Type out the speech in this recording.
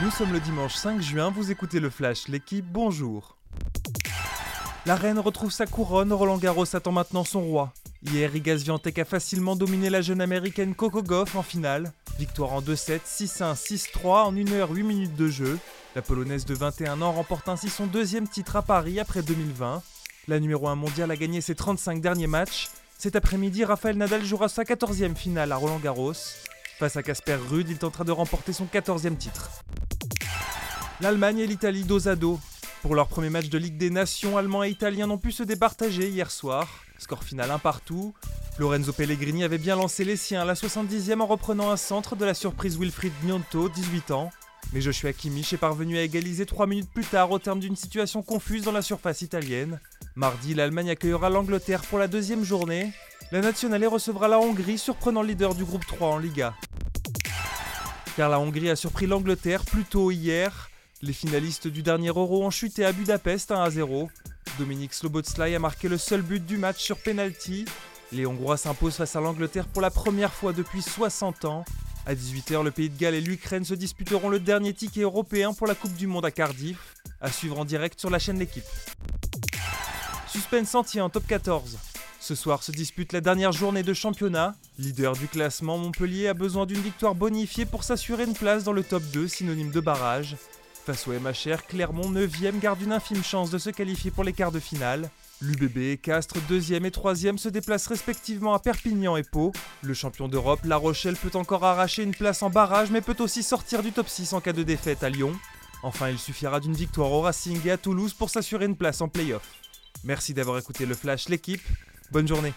Nous sommes le dimanche 5 juin, vous écoutez le Flash, l'équipe, bonjour. La reine retrouve sa couronne, Roland Garros attend maintenant son roi. Hier, Iga Swiatek a facilement dominé la jeune américaine Coco Goff en finale. Victoire en 2-7, 6-1, 6-3 en 1 h 8 minutes de jeu. La polonaise de 21 ans remporte ainsi son deuxième titre à Paris après 2020. La numéro 1 mondiale a gagné ses 35 derniers matchs. Cet après-midi, Rafael Nadal jouera sa 14e finale à Roland Garros. Face à Casper Ruud, il tentera de remporter son 14e titre. L'Allemagne et l'Italie dos à dos. Pour leur premier match de Ligue des Nations, Allemands et Italiens n'ont pu se départager hier soir. Score final un partout. Lorenzo Pellegrini avait bien lancé les siens à la 70e en reprenant un centre de la surprise Wilfried Gnonto, 18 ans. Mais Joshua Kimmich est parvenu à égaliser 3 minutes plus tard au terme d'une situation confuse dans la surface italienne. Mardi, l'Allemagne accueillera l'Angleterre pour la deuxième journée. La nationale recevra la Hongrie, surprenant leader du groupe 3 en Liga. Car la Hongrie a surpris l'Angleterre plus tôt hier. Les finalistes du dernier Euro ont chuté à Budapest 1 à 0. Dominique Slobodslai a marqué le seul but du match sur penalty. Les Hongrois s'imposent face à l'Angleterre pour la première fois depuis 60 ans. À 18h, le Pays de Galles et l'Ukraine se disputeront le dernier ticket européen pour la Coupe du Monde à Cardiff. À suivre en direct sur la chaîne L'équipe. Suspense entier en top 14. Ce soir se dispute la dernière journée de championnat. Leader du classement, Montpellier a besoin d'une victoire bonifiée pour s'assurer une place dans le top 2, synonyme de barrage. Face au MHR, Clermont 9e garde une infime chance de se qualifier pour les quarts de finale. L'UBB Castres 2e et 3e se déplacent respectivement à Perpignan et Pau. Le champion d'Europe, La Rochelle, peut encore arracher une place en barrage mais peut aussi sortir du top 6 en cas de défaite à Lyon. Enfin, il suffira d'une victoire au Racing et à Toulouse pour s'assurer une place en play-off. Merci d'avoir écouté le Flash, l'équipe. Bonne journée.